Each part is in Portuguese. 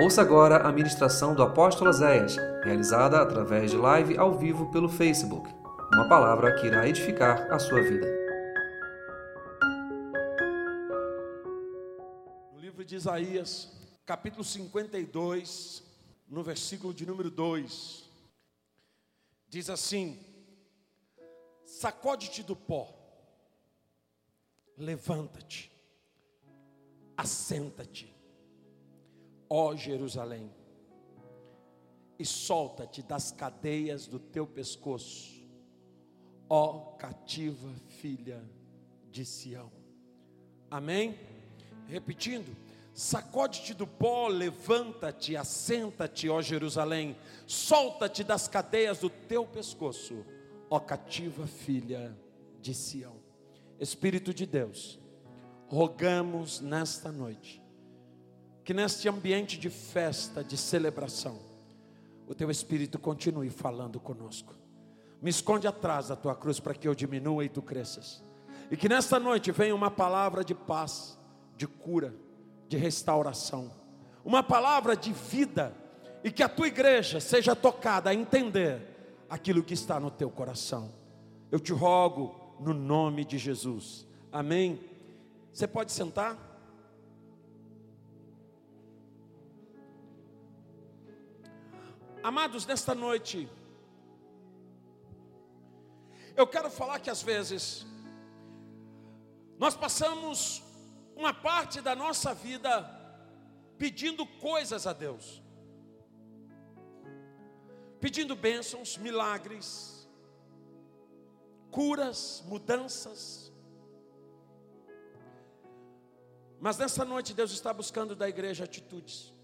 Ouça agora a ministração do apóstolo Zéias, realizada através de live ao vivo pelo Facebook. Uma palavra que irá edificar a sua vida. No livro de Isaías, capítulo 52, no versículo de número 2, diz assim: Sacode-te do pó, levanta-te, assenta-te ó Jerusalém, e solta-te das cadeias do teu pescoço, ó cativa filha de Sião. Amém? Repetindo, sacode-te do pó, levanta-te, assenta-te, ó Jerusalém, solta-te das cadeias do teu pescoço, ó cativa filha de Sião. Espírito de Deus, rogamos nesta noite que neste ambiente de festa, de celebração, o teu Espírito continue falando conosco. Me esconde atrás da tua cruz para que eu diminua e tu cresças. E que nesta noite venha uma palavra de paz, de cura, de restauração, uma palavra de vida, e que a tua igreja seja tocada a entender aquilo que está no teu coração. Eu te rogo no nome de Jesus. Amém. Você pode sentar? Amados, nesta noite, eu quero falar que às vezes nós passamos uma parte da nossa vida pedindo coisas a Deus, pedindo bênçãos, milagres, curas, mudanças. Mas nessa noite Deus está buscando da igreja atitudes.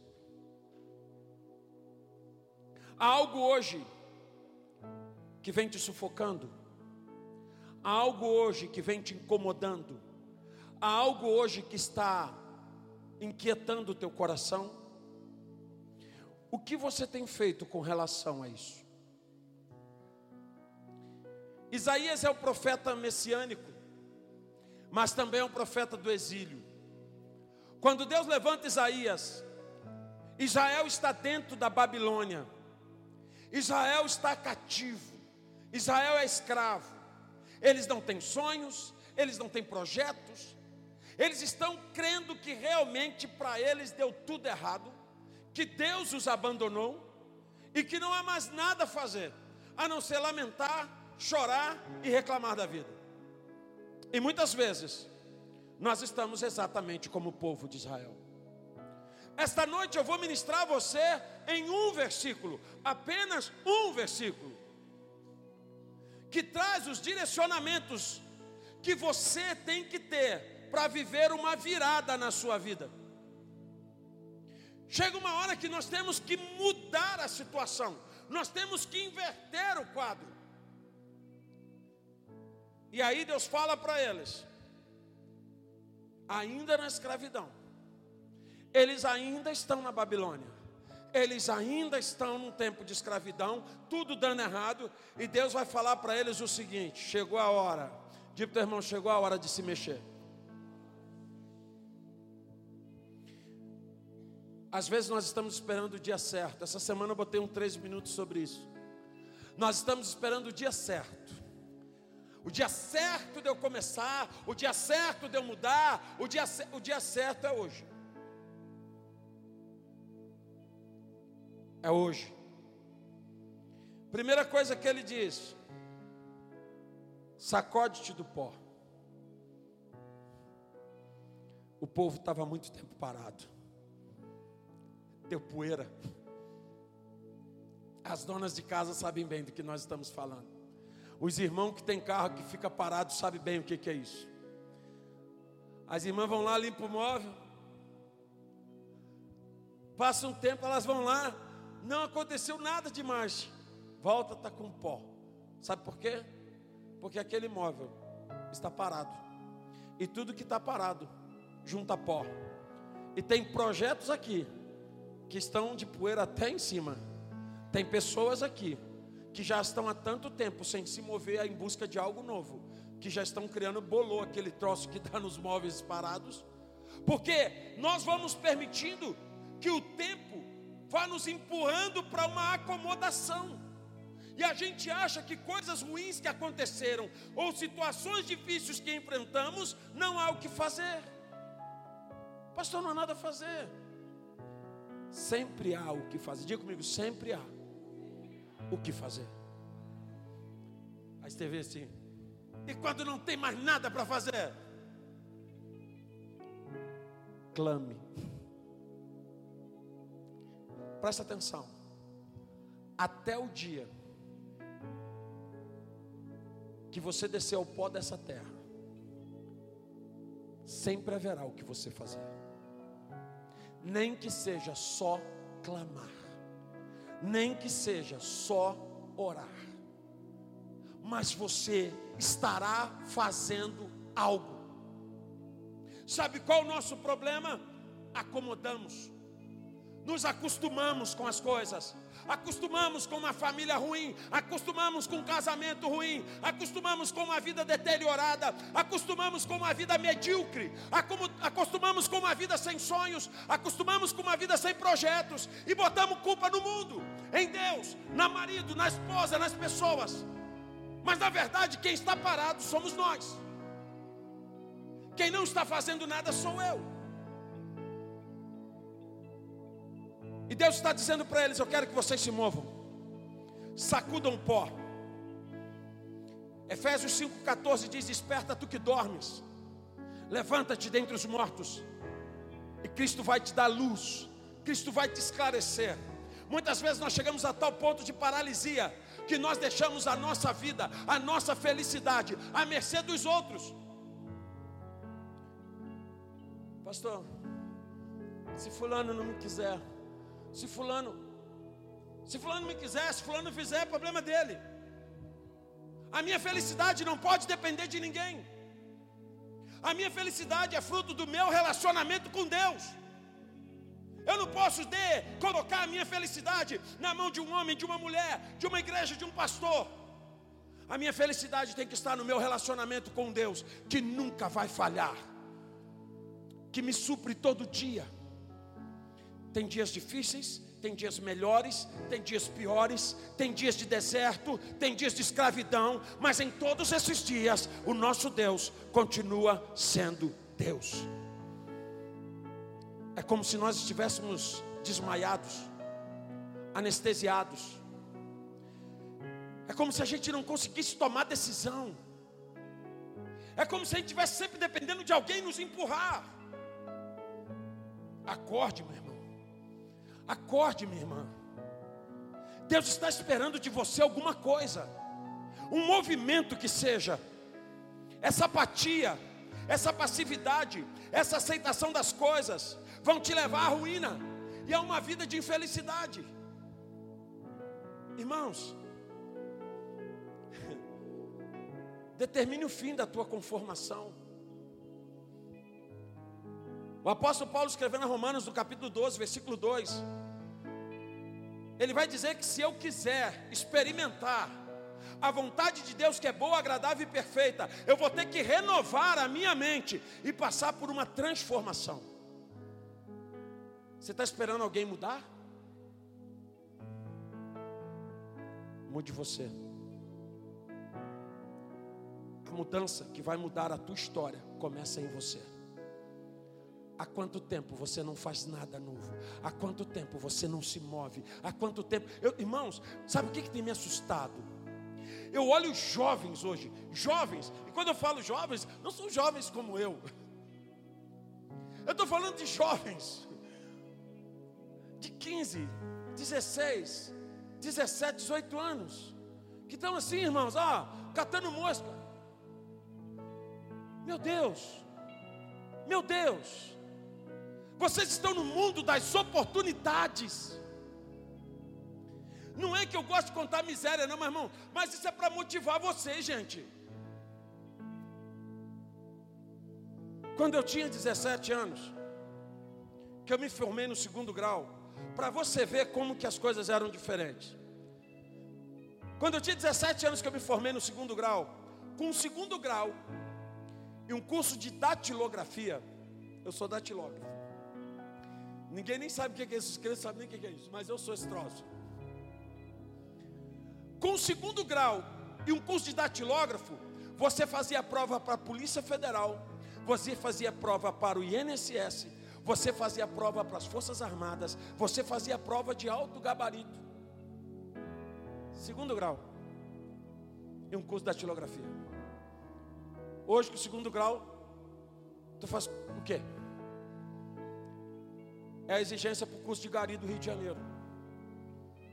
Há algo hoje que vem te sufocando, há algo hoje que vem te incomodando, há algo hoje que está inquietando o teu coração. O que você tem feito com relação a isso? Isaías é o profeta messiânico, mas também é um profeta do exílio. Quando Deus levanta Isaías, Israel está dentro da Babilônia. Israel está cativo, Israel é escravo. Eles não têm sonhos, eles não têm projetos, eles estão crendo que realmente para eles deu tudo errado, que Deus os abandonou e que não há mais nada a fazer a não ser lamentar, chorar e reclamar da vida. E muitas vezes nós estamos exatamente como o povo de Israel. Esta noite eu vou ministrar a você em um versículo, apenas um versículo, que traz os direcionamentos que você tem que ter para viver uma virada na sua vida. Chega uma hora que nós temos que mudar a situação, nós temos que inverter o quadro. E aí Deus fala para eles, ainda na escravidão eles ainda estão na Babilônia. Eles ainda estão num tempo de escravidão, tudo dando errado, e Deus vai falar para eles o seguinte: chegou a hora, diga para irmão, chegou a hora de se mexer. Às vezes nós estamos esperando o dia certo. Essa semana eu botei um três minutos sobre isso. Nós estamos esperando o dia certo. O dia certo de eu começar, o dia certo de eu mudar, o dia, o dia certo é hoje. É hoje. Primeira coisa que ele diz: sacode-te do pó. O povo estava muito tempo parado, deu poeira. As donas de casa sabem bem do que nós estamos falando. Os irmãos que têm carro que fica parado sabem bem o que, que é isso. As irmãs vão lá, limpam o móvel. Passa um tempo, elas vão lá, não aconteceu nada demais. Volta, está com pó. Sabe por quê? Porque aquele imóvel está parado. E tudo que está parado junta pó. E tem projetos aqui que estão de poeira até em cima. Tem pessoas aqui que já estão há tanto tempo sem se mover em busca de algo novo, que já estão criando bolô, aquele troço que está nos móveis parados. Porque nós vamos permitindo que o tempo vá nos empurrando para uma acomodação. E a gente acha que coisas ruins que aconteceram ou situações difíceis que enfrentamos, não há o que fazer. Pastor, não há nada a fazer. Sempre há o que fazer. Diga comigo, sempre há o que fazer. Aí você vê assim. E quando não tem mais nada para fazer? Clame. Presta atenção. Até o dia que você descer ao pó dessa terra, sempre haverá o que você fazer, nem que seja só clamar, nem que seja só orar, mas você estará fazendo algo. Sabe qual o nosso problema? Acomodamos nos acostumamos com as coisas, acostumamos com uma família ruim, acostumamos com um casamento ruim, acostumamos com uma vida deteriorada, acostumamos com uma vida medíocre, acostumamos com uma vida sem sonhos, acostumamos com uma vida sem projetos. E botamos culpa no mundo, em Deus, na marido, na esposa, nas pessoas. Mas na verdade, quem está parado somos nós. Quem não está fazendo nada sou eu. E Deus está dizendo para eles: Eu quero que vocês se movam, sacudam pó. Efésios 5,14 diz: Desperta tu que dormes, levanta-te dentre os mortos, e Cristo vai te dar luz, Cristo vai te esclarecer. Muitas vezes nós chegamos a tal ponto de paralisia, que nós deixamos a nossa vida, a nossa felicidade, à mercê dos outros. Pastor, se Fulano não me quiser, se fulano, se fulano me quiser, se fulano fizer, é problema dele. A minha felicidade não pode depender de ninguém. A minha felicidade é fruto do meu relacionamento com Deus. Eu não posso de, colocar a minha felicidade na mão de um homem, de uma mulher, de uma igreja, de um pastor. A minha felicidade tem que estar no meu relacionamento com Deus, que nunca vai falhar, que me supre todo dia. Tem dias difíceis, tem dias melhores, tem dias piores, tem dias de deserto, tem dias de escravidão, mas em todos esses dias o nosso Deus continua sendo Deus. É como se nós estivéssemos desmaiados, anestesiados. É como se a gente não conseguisse tomar decisão. É como se a gente estivesse sempre dependendo de alguém nos empurrar. Acorde, meu irmão. Acorde, minha irmã. Deus está esperando de você alguma coisa, um movimento que seja. Essa apatia, essa passividade, essa aceitação das coisas vão te levar à ruína e a uma vida de infelicidade. Irmãos, determine o fim da tua conformação. O apóstolo Paulo escrevendo a Romanos no capítulo 12, versículo 2, ele vai dizer que se eu quiser experimentar a vontade de Deus que é boa, agradável e perfeita, eu vou ter que renovar a minha mente e passar por uma transformação. Você está esperando alguém mudar? Mude você. A mudança que vai mudar a tua história começa em você. Há quanto tempo você não faz nada novo? Há quanto tempo você não se move? Há quanto tempo? Eu, irmãos, sabe o que, que tem me assustado? Eu olho os jovens hoje, jovens, e quando eu falo jovens, não são jovens como eu. Eu estou falando de jovens de 15, 16, 17, 18 anos, que estão assim, irmãos, ah, catando mosca. Meu Deus, meu Deus, vocês estão no mundo das oportunidades. Não é que eu gosto de contar miséria, não, meu irmão, mas isso é para motivar vocês, gente. Quando eu tinha 17 anos, que eu me formei no segundo grau, para você ver como que as coisas eram diferentes. Quando eu tinha 17 anos que eu me formei no segundo grau, com um segundo grau e um curso de datilografia, eu sou datilógrafo. Ninguém nem sabe o que é isso, crentes sabem nem o que é isso, mas eu sou esse. Com o segundo grau e um curso de datilógrafo, você fazia prova para a Polícia Federal, você fazia prova para o INSS, você fazia prova para as Forças Armadas, você fazia prova de alto gabarito. Segundo grau. E um curso de datilografia. Hoje, com o segundo grau, tu faz o quê? É a exigência para o curso de gari do Rio de Janeiro.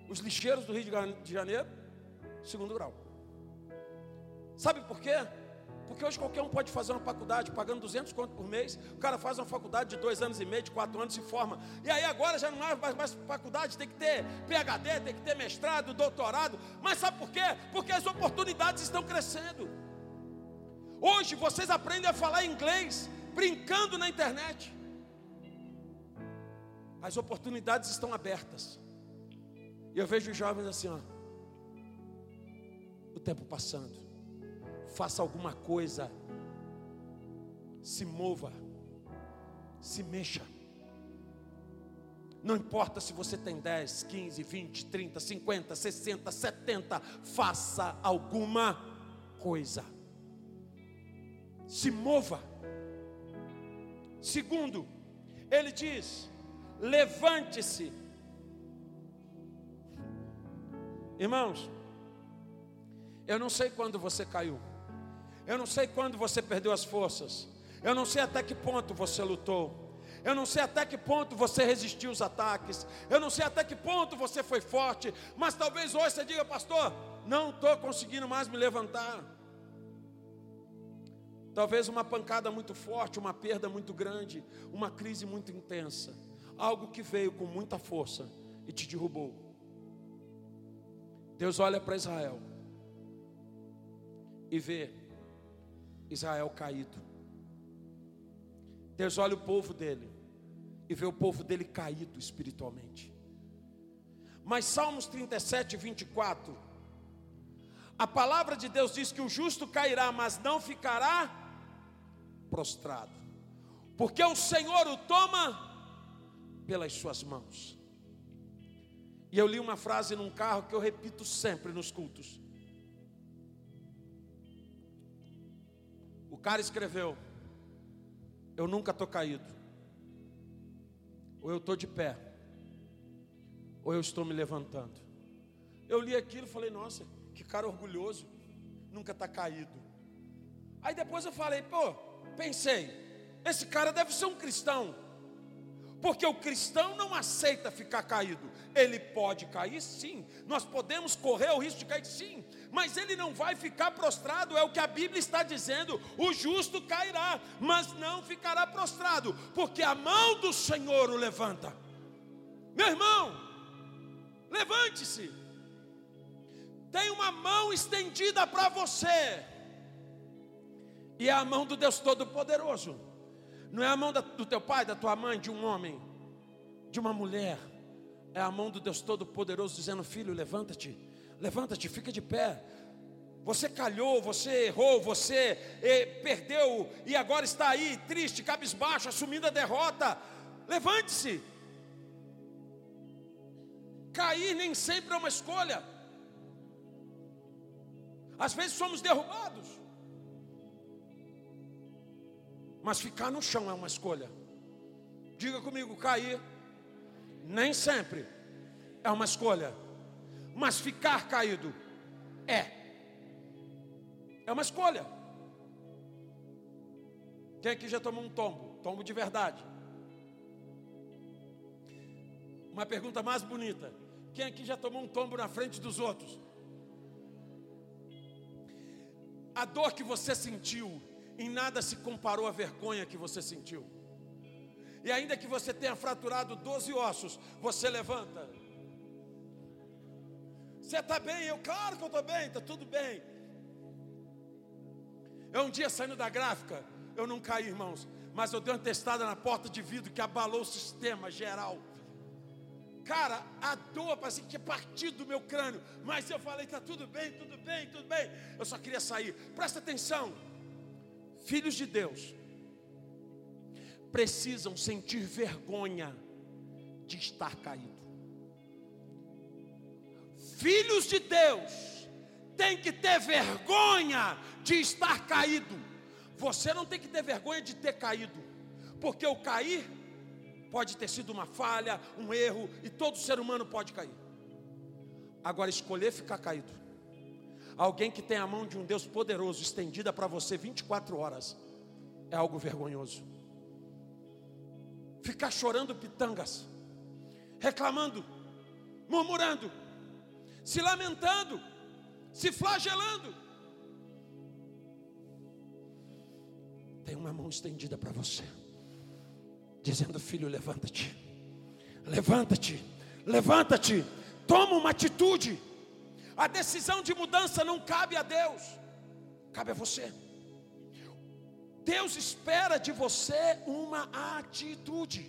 Os lixeiros do Rio de Janeiro, segundo grau. Sabe por quê? Porque hoje qualquer um pode fazer uma faculdade pagando 200 conto por mês. O cara faz uma faculdade de dois anos e meio, de quatro anos, se forma. E aí agora já não é mais, mais faculdade, tem que ter PhD, tem que ter mestrado, doutorado. Mas sabe por quê? Porque as oportunidades estão crescendo. Hoje vocês aprendem a falar inglês brincando na internet. As oportunidades estão abertas. E eu vejo os jovens assim, ó. O tempo passando. Faça alguma coisa. Se mova. Se mexa. Não importa se você tem 10, 15, 20, 30, 50, 60, 70, faça alguma coisa. Se mova. Segundo, ele diz: levante-se. Irmãos, eu não sei quando você caiu, eu não sei quando você perdeu as forças, eu não sei até que ponto você lutou, eu não sei até que ponto você resistiu aos ataques, eu não sei até que ponto você foi forte, mas talvez hoje você diga, pastor, não estou conseguindo mais me levantar. Talvez uma pancada muito forte, uma perda muito grande, uma crise muito intensa algo que veio com muita força e te derrubou. Deus olha para Israel e vê Israel caído. Deus olha o povo dele e vê o povo dele caído espiritualmente. Mas Salmos 37, 24, a palavra de Deus diz que o justo cairá, mas não ficará prostrado, porque o Senhor o toma pelas suas mãos. E eu li uma frase num carro que eu repito sempre nos cultos. O cara escreveu: Eu nunca estou caído. Ou eu estou de pé, ou eu estou me levantando. Eu li aquilo e falei: Nossa, que cara orgulhoso, nunca está caído. Aí depois eu falei: Pô, pensei, esse cara deve ser um cristão. Porque o cristão não aceita ficar caído. Ele pode cair sim. Nós podemos correr o risco de cair sim. Mas ele não vai ficar prostrado, é o que a Bíblia está dizendo. O justo cairá, mas não ficará prostrado, porque a mão do Senhor o levanta. Meu irmão, levante-se. Tem uma mão estendida para você. E é a mão do Deus Todo-Poderoso. Não é a mão do teu pai, da tua mãe, de um homem, de uma mulher. É a mão do Deus Todo-Poderoso dizendo: Filho, levanta-te, levanta-te, fica de pé. Você calhou, você errou, você eh, perdeu e agora está aí triste, cabisbaixo, assumindo a derrota. Levante-se. Cair nem sempre é uma escolha. Às vezes somos derrubados. Mas ficar no chão é uma escolha. Diga comigo, cair nem sempre é uma escolha. Mas ficar caído é. É uma escolha. Quem aqui já tomou um tombo? Tombo de verdade. Uma pergunta mais bonita. Quem aqui já tomou um tombo na frente dos outros? A dor que você sentiu em nada se comparou à vergonha que você sentiu. E ainda que você tenha fraturado 12 ossos, você levanta. Você está bem? Eu, claro que eu estou bem, está tudo bem. Eu um dia saindo da gráfica, eu não caí, irmãos, mas eu dei uma testada na porta de vidro que abalou o sistema geral. Cara, a dor parecia que tinha partido do meu crânio, mas eu falei: está tudo bem, tudo bem, tudo bem. Eu só queria sair. Presta atenção filhos de Deus, precisam sentir vergonha de estar caído. Filhos de Deus têm que ter vergonha de estar caído. Você não tem que ter vergonha de ter caído, porque o cair pode ter sido uma falha, um erro, e todo ser humano pode cair. Agora, escolher ficar caído, alguém que tem a mão de um Deus poderoso estendida para você 24 horas, é algo vergonhoso. Ficar chorando pitangas, reclamando, murmurando, se lamentando, se flagelando. Tem uma mão estendida para você, dizendo: Filho, levanta-te, levanta-te, levanta-te, toma uma atitude. A decisão de mudança não cabe a Deus, cabe a você. Deus espera de você uma atitude.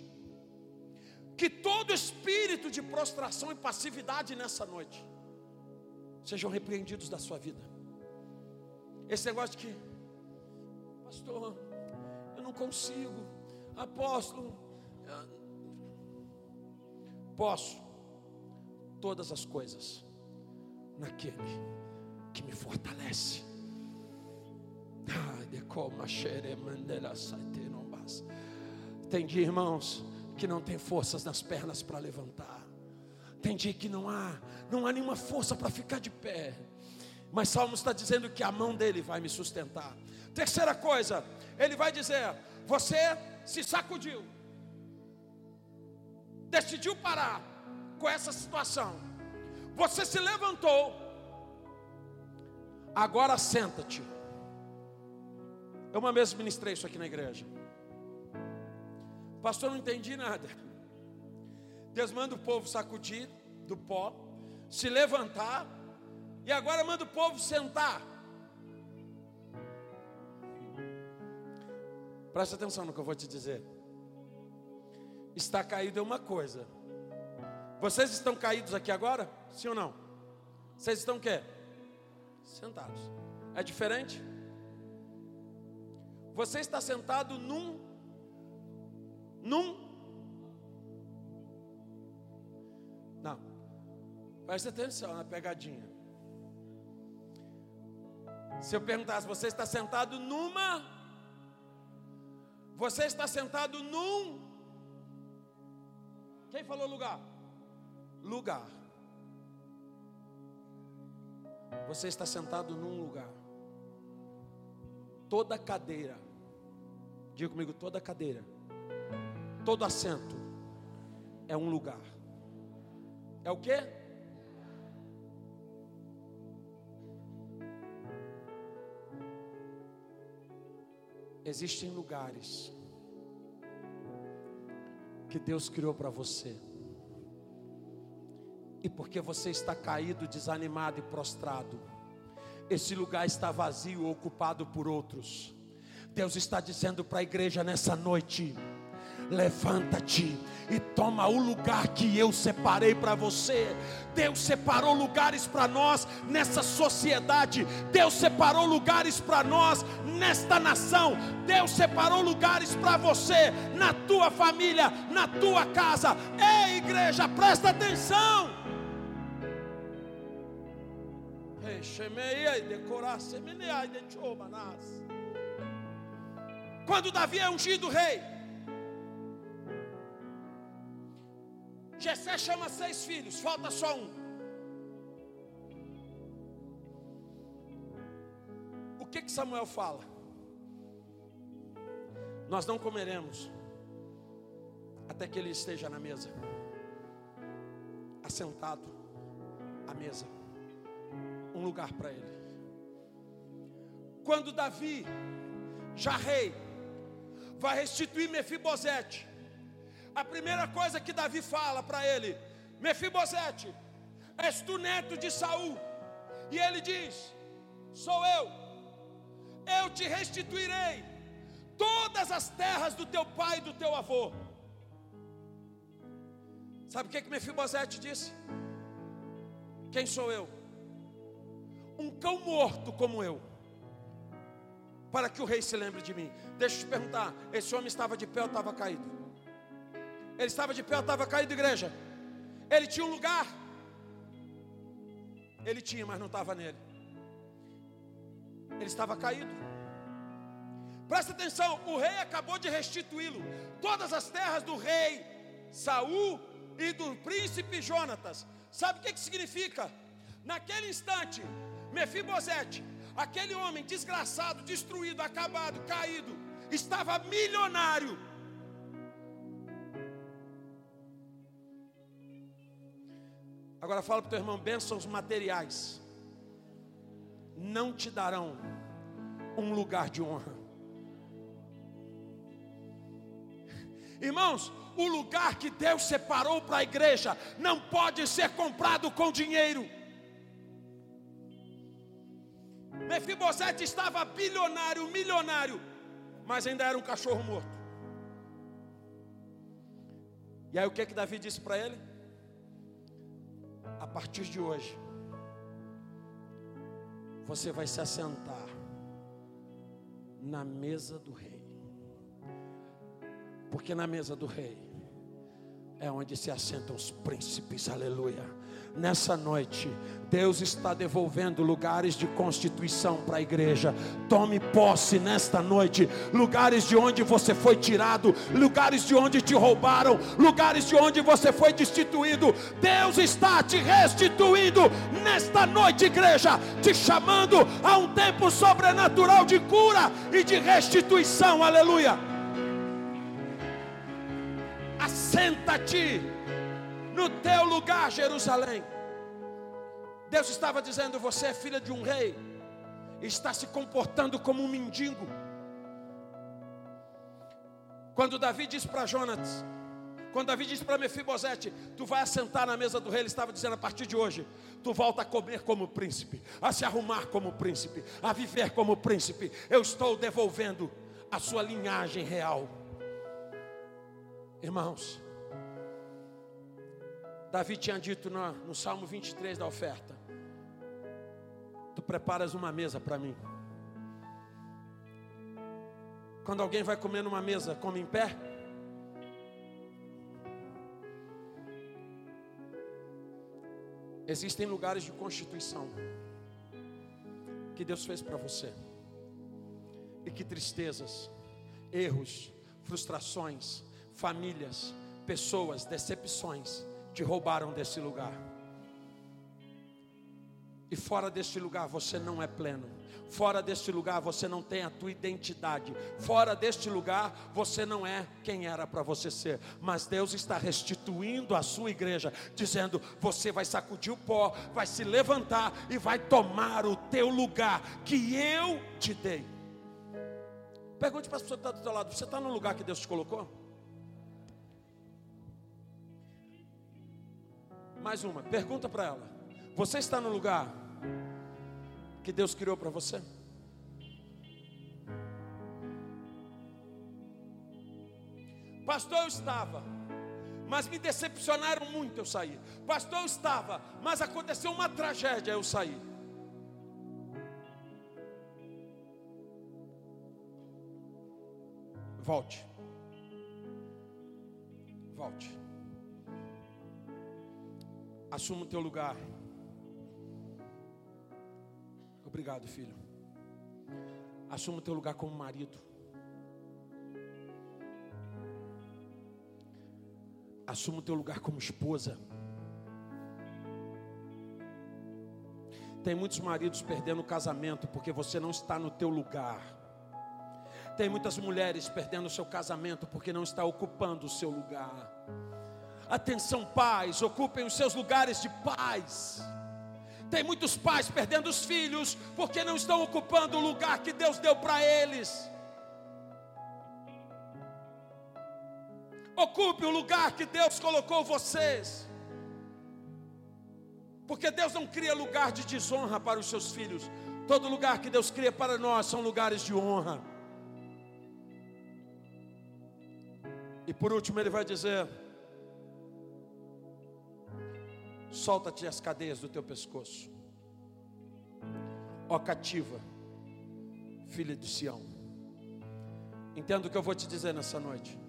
Que todo espírito de prostração e passividade nessa noite sejam repreendidos da sua vida. Esse negócio de que, pastor, eu não consigo, apóstolo, posso todas as coisas naquele que me fortalece. Tem dia, irmãos, que não tem forças nas pernas para levantar. Tem dia que não há, não há nenhuma força para ficar de pé. Mas Salmo está dizendo que a mão dele vai me sustentar. Terceira coisa, ele vai dizer: você se sacudiu, decidiu parar com essa situação, você se levantou, agora senta-te. Eu uma vez ministrei isso aqui na igreja. Pastor, não entendi nada. Deus manda o povo sacudir do pó, se levantar, e agora manda o povo sentar. Presta atenção no que eu vou te dizer. Está caído é uma coisa. Vocês estão caídos aqui agora? Sim ou não? Vocês estão o quê? Sentados. É diferente? Você está sentado num num Não. Preste atenção na pegadinha. Se eu perguntasse, você está sentado numa Você está sentado num Quem falou lugar? Lugar. Você está sentado num lugar toda cadeira, diga comigo, toda cadeira, todo assento é um lugar. É o que? Existem lugares que Deus criou para você. E porque você está caído, desanimado e prostrado, esse lugar está vazio, ocupado por outros. Deus está dizendo para a igreja nessa noite: levanta-te e toma o lugar que eu separei para você. Deus separou lugares para nós nessa sociedade, Deus separou lugares para nós nesta nação, Deus separou lugares para você, na tua família, na tua casa. Ei, igreja, presta atenção. Quando Davi é ungido rei, Jessé chama seis filhos, falta só um. O que que Samuel fala? Nós não comeremos até que ele esteja na mesa, assentado à mesa um lugar para ele. Quando Davi, já rei, vai restituir Mefibosete, a primeira coisa que Davi fala para ele: Mefibosete, és tu neto de Saul? E ele diz: Sou eu, eu te restituirei todas as terras do teu pai e do teu avô. Sabe o que, que Mefibosete disse? Quem sou eu? Um cão morto como eu, para que o rei se lembre de mim. Deixa eu te perguntar: esse homem estava de pé ou estava caído? Ele estava de pé, estava caído, igreja. Ele tinha um lugar. Ele tinha, mas não estava nele. Ele estava caído. Presta atenção, o rei acabou de restituí-lo. Todas as terras do rei Saul e do príncipe Jonatas. Sabe o que, que significa? Naquele instante, Mefibosete, aquele homem desgraçado, destruído, acabado, caído, estava milionário. Agora fala para o teu irmão: bênçãos materiais não te darão um lugar de honra. Irmãos, o lugar que Deus separou para a igreja não pode ser comprado com dinheiro. Mefibosete estava bilionário, milionário, mas ainda era um cachorro morto. E aí o que que Davi disse para ele? A partir de hoje, você vai se assentar na mesa do rei. Porque na mesa do rei é onde se assentam os príncipes, aleluia. Nessa noite, Deus está devolvendo lugares de constituição para a igreja. Tome posse nesta noite, lugares de onde você foi tirado, lugares de onde te roubaram, lugares de onde você foi destituído. Deus está te restituindo nesta noite, igreja, te chamando a um tempo sobrenatural de cura e de restituição, aleluia. Assenta-te no teu lugar, Jerusalém. Deus estava dizendo: Você é filha de um rei, está se comportando como um mendigo. Quando Davi disse para Jonas, quando Davi disse para Mefibosete, tu vai assentar na mesa do rei, ele estava dizendo a partir de hoje, tu volta a comer como príncipe, a se arrumar como príncipe, a viver como príncipe. Eu estou devolvendo a sua linhagem real. Irmãos, Davi tinha dito no, no Salmo 23 da oferta: Tu preparas uma mesa para mim. Quando alguém vai comer numa mesa, come em pé. Existem lugares de constituição que Deus fez para você, e que tristezas, erros, frustrações, famílias, pessoas, decepções te roubaram desse lugar. E fora deste lugar você não é pleno. Fora deste lugar você não tem a tua identidade. Fora deste lugar você não é quem era para você ser. Mas Deus está restituindo a sua igreja, dizendo: você vai sacudir o pó, vai se levantar e vai tomar o teu lugar que eu te dei. Pergunte para a pessoa que está do teu lado: você está no lugar que Deus te colocou? Mais uma, pergunta para ela: Você está no lugar que Deus criou para você? Pastor, eu estava, mas me decepcionaram muito, eu saí. Pastor, eu estava, mas aconteceu uma tragédia, eu saí. Volte. Volte. Assuma o teu lugar. Obrigado, filho. Assuma o teu lugar como marido. Assuma o teu lugar como esposa. Tem muitos maridos perdendo o casamento porque você não está no teu lugar. Tem muitas mulheres perdendo o seu casamento porque não está ocupando o seu lugar. Atenção, pais, ocupem os seus lugares de paz. Tem muitos pais perdendo os filhos porque não estão ocupando o lugar que Deus deu para eles. Ocupe o lugar que Deus colocou vocês. Porque Deus não cria lugar de desonra para os seus filhos. Todo lugar que Deus cria para nós são lugares de honra. E por último, ele vai dizer: solta-te as cadeias do teu pescoço. Ó cativa, filha de Sião. Entendo o que eu vou te dizer nessa noite.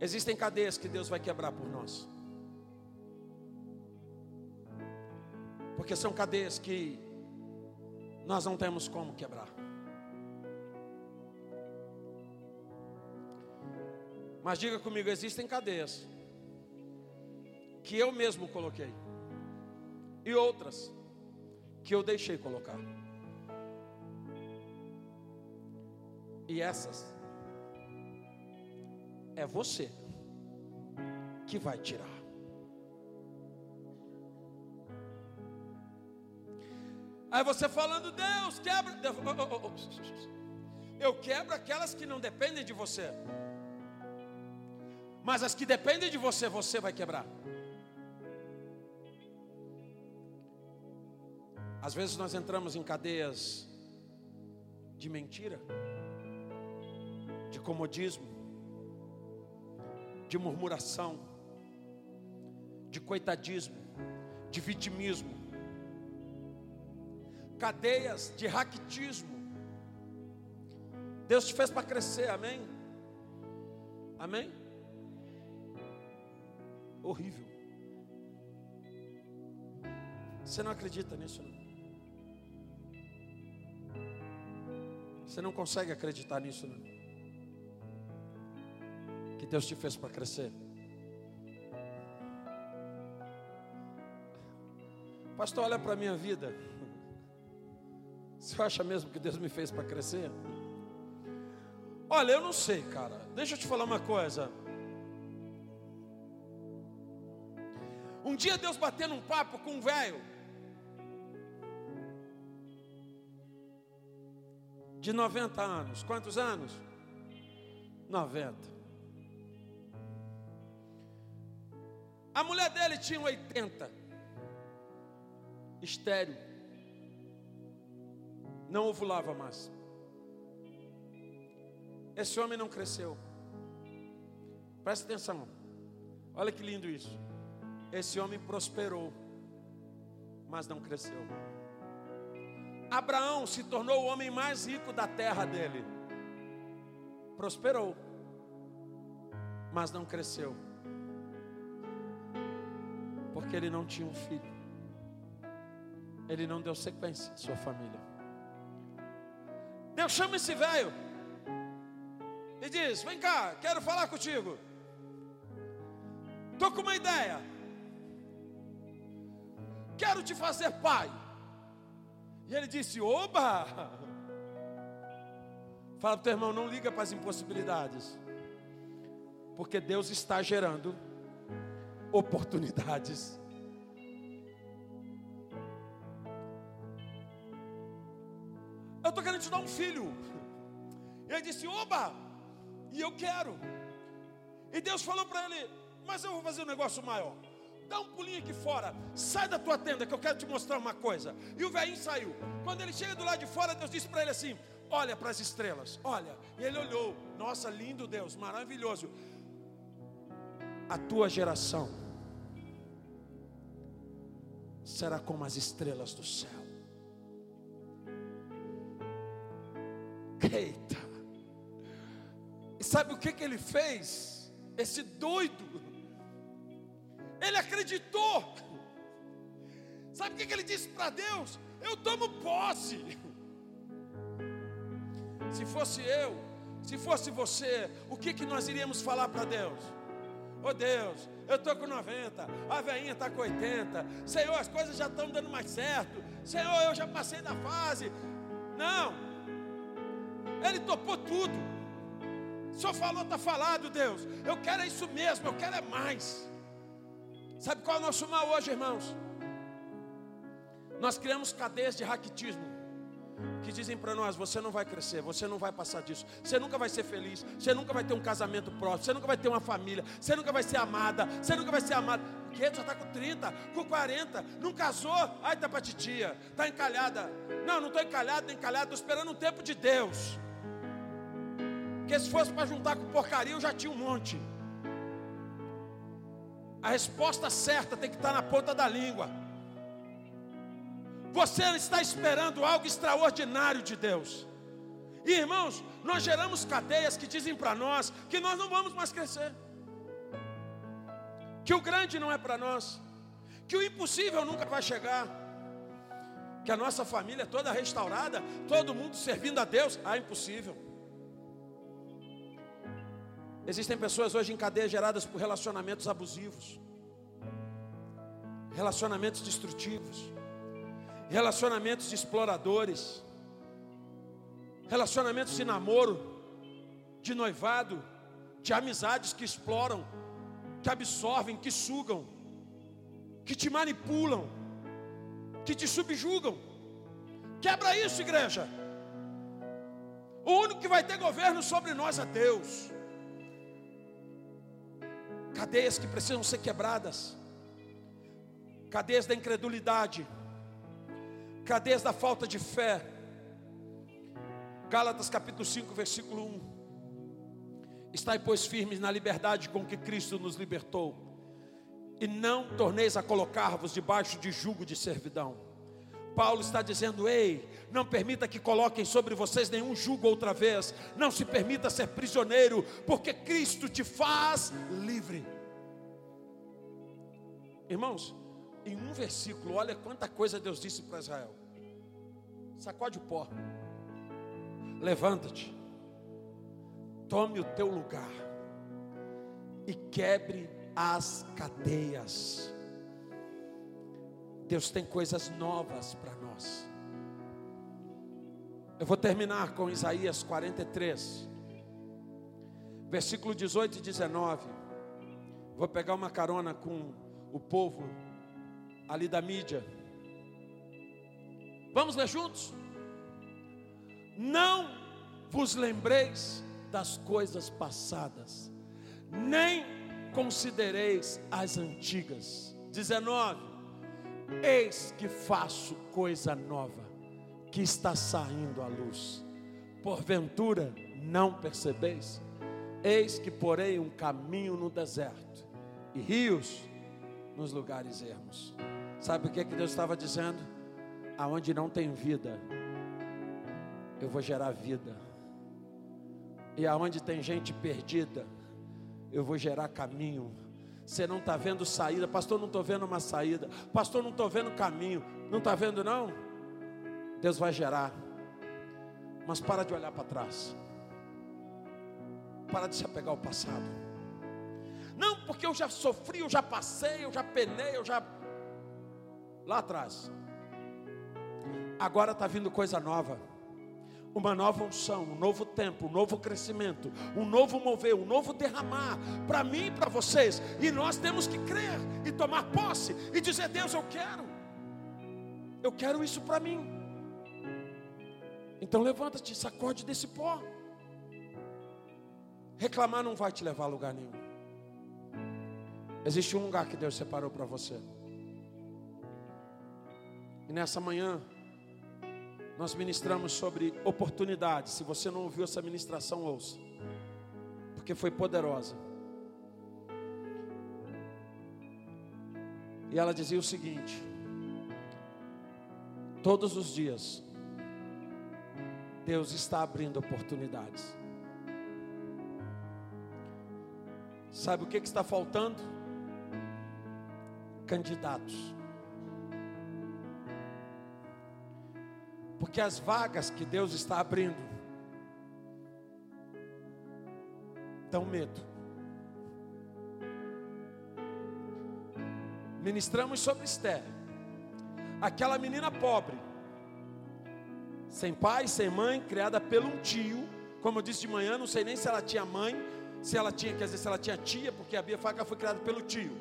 Existem cadeias que Deus vai quebrar por nós. Porque são cadeias que nós não temos como quebrar. Mas diga comigo: existem cadeias que eu mesmo coloquei, e outras que eu deixei colocar. E essas é você que vai tirar. Aí você falando, Deus, quebra. Oh, oh, oh. Eu quebro aquelas que não dependem de você. Mas as que dependem de você, você vai quebrar. Às vezes nós entramos em cadeias de mentira, de comodismo, de murmuração, de coitadismo, de vitimismo, cadeias de raquitismo. Deus te fez para crescer, amém? Amém? Horrível. Você não acredita nisso, não? Você não consegue acreditar nisso, não? Que Deus te fez para crescer. Pastor, olha para a minha vida. Você acha mesmo que Deus me fez para crescer? Olha, eu não sei, cara. Deixa eu te falar uma coisa. Um dia Deus batendo um papo com um velho. De 90 anos. Quantos anos? 90. A mulher dele tinha 80. Estéreo. Não ovulava mais. Esse homem não cresceu. Presta atenção. Olha que lindo isso. Esse homem prosperou, mas não cresceu. Abraão se tornou o homem mais rico da terra dele. Prosperou, mas não cresceu. Porque ele não tinha um filho. Ele não deu sequência à sua família. Deus chama esse velho e diz: Vem cá, quero falar contigo. Estou com uma ideia quero te fazer pai. E ele disse: Oba! Fala para o teu irmão, não liga para as impossibilidades, porque Deus está gerando oportunidades. Eu estou querendo te dar um filho. E ele disse: Oba! E eu quero. E Deus falou para ele: Mas eu vou fazer um negócio maior dá um pulinho aqui fora, sai da tua tenda que eu quero te mostrar uma coisa. E o velhinho saiu. Quando ele chega do lado de fora, Deus disse para ele assim: Olha para as estrelas, olha. E ele olhou, nossa, lindo Deus, maravilhoso. A tua geração será como as estrelas do céu. Eita! E sabe o que, que ele fez? Esse doido ele acreditou. Sabe o que ele disse para Deus? Eu tomo posse. Se fosse eu, se fosse você, o que, que nós iríamos falar para Deus? Ô oh Deus, eu estou com 90, a veinha está com 80, Senhor, as coisas já estão dando mais certo, Senhor, eu já passei da fase. Não, Ele topou tudo. Senhor falou, está falado, Deus. Eu quero é isso mesmo, eu quero é mais. Sabe qual é o nosso mal hoje, irmãos? Nós criamos cadeias de raquitismo que dizem para nós: você não vai crescer, você não vai passar disso, você nunca vai ser feliz, você nunca vai ter um casamento próximo, você nunca vai ter uma família, você nunca vai ser amada, você nunca vai ser amado. Porque já está com 30, com 40, não casou, ai está para titia, está encalhada. Não, não estou encalhado, nem encalhado, estou esperando um tempo de Deus. Porque se fosse para juntar com porcaria, eu já tinha um monte. A resposta certa tem que estar na ponta da língua. Você está esperando algo extraordinário de Deus. E irmãos, nós geramos cadeias que dizem para nós que nós não vamos mais crescer. que o grande não é para nós, que o impossível nunca vai chegar, que a nossa família é toda restaurada, todo mundo servindo a Deus, ah, impossível. Existem pessoas hoje em cadeia geradas por relacionamentos abusivos, relacionamentos destrutivos, relacionamentos exploradores, relacionamentos de namoro, de noivado, de amizades que exploram, que absorvem, que sugam, que te manipulam, que te subjugam. Quebra isso, igreja. O único que vai ter governo sobre nós é Deus. Cadeias que precisam ser quebradas, cadeias da incredulidade, cadeias da falta de fé. Gálatas capítulo 5, versículo 1. Estai, pois, firmes na liberdade com que Cristo nos libertou, e não torneis a colocar-vos debaixo de jugo de servidão. Paulo está dizendo: ei, não permita que coloquem sobre vocês nenhum jugo outra vez, não se permita ser prisioneiro, porque Cristo te faz livre. Irmãos, em um versículo, olha quanta coisa Deus disse para Israel: sacode o pó, levanta-te, tome o teu lugar. E quebre as cadeias. Deus tem coisas novas para nós. Eu vou terminar com Isaías 43, versículo 18 e 19. Vou pegar uma carona com o povo ali da mídia. Vamos ler juntos? Não vos lembreis das coisas passadas, nem considereis as antigas. 19. Eis que faço coisa nova, que está saindo à luz. Porventura não percebeis? Eis que porei um caminho no deserto e rios nos lugares ermos. Sabe o que, é que Deus estava dizendo? Aonde não tem vida, eu vou gerar vida. E aonde tem gente perdida, eu vou gerar caminho. Você não está vendo saída, pastor, não estou vendo uma saída, pastor, não estou vendo caminho, não está vendo não? Deus vai gerar, mas para de olhar para trás, para de se apegar ao passado. Não, porque eu já sofri, eu já passei, eu já penei, eu já. Lá atrás. Agora está vindo coisa nova uma nova unção, um novo tempo, um novo crescimento, um novo mover, um novo derramar para mim e para vocês. E nós temos que crer e tomar posse e dizer: Deus, eu quero, eu quero isso para mim. Então levanta-te, sacode desse pó. Reclamar não vai te levar a lugar nenhum. Existe um lugar que Deus separou para você. E nessa manhã, nós ministramos sobre oportunidades. Se você não ouviu essa ministração, ouça, porque foi poderosa. E ela dizia o seguinte: todos os dias, Deus está abrindo oportunidades. Sabe o que, que está faltando? Candidatos. Porque as vagas que Deus está abrindo dão medo. Ministramos sobre Esther, aquela menina pobre, sem pai, sem mãe, criada pelo um tio. Como eu disse de manhã, não sei nem se ela tinha mãe, se ela tinha, quer dizer, se ela tinha tia, porque a Bia Faca foi criada pelo tio.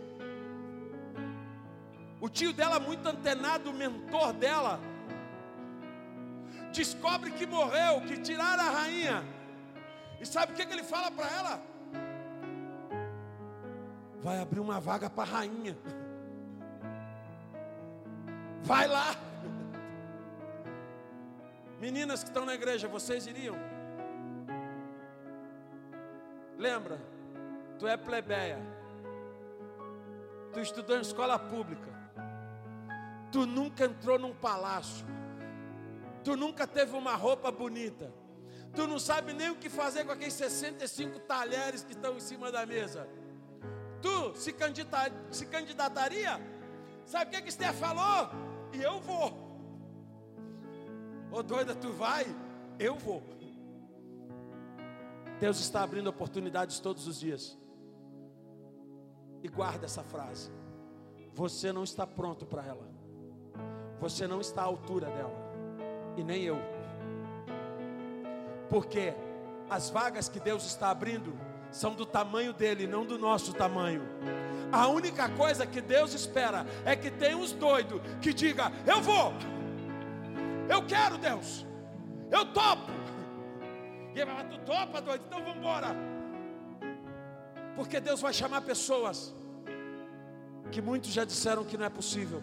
O tio dela, muito antenado, o mentor dela, descobre que morreu, que tiraram a rainha. E sabe o que, ele fala para ela? Vai abrir uma vaga para a rainha. Vai lá. Meninas que estão na igreja, vocês iriam? Lembra? Tu é plebeia. Tu estudou em escola pública. Tu nunca entrou num palácio. Tu nunca teve uma roupa bonita. Tu não sabe nem o que fazer com aqueles 65 talheres que estão em cima da mesa. tu se, candidata, se candidataria? Sabe o que, que Esther falou? E eu vou. Ô doida, tu vai? Eu vou. Deus está abrindo oportunidades todos os dias. E guarda essa frase. Você não está pronto para ela. Você não está à altura dela. E nem eu. Porque as vagas que Deus está abrindo são do tamanho dele, não do nosso tamanho. A única coisa que Deus espera é que tenha uns doidos que diga: "Eu vou. Eu quero, Deus. Eu topo". E ele vai, tu topa, doido? Então vamos embora. Porque Deus vai chamar pessoas que muitos já disseram que não é possível.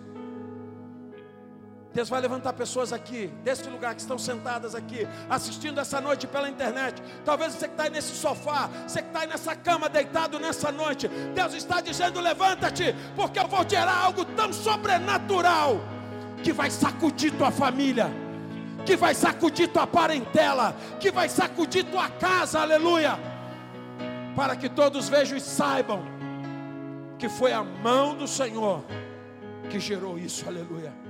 Deus vai levantar pessoas aqui, deste lugar que estão sentadas aqui, assistindo essa noite pela internet. Talvez você que está aí nesse sofá, você que está aí nessa cama deitado nessa noite. Deus está dizendo: levanta-te, porque eu vou gerar algo tão sobrenatural que vai sacudir tua família, que vai sacudir tua parentela, que vai sacudir tua casa, aleluia. Para que todos vejam e saibam que foi a mão do Senhor que gerou isso, aleluia.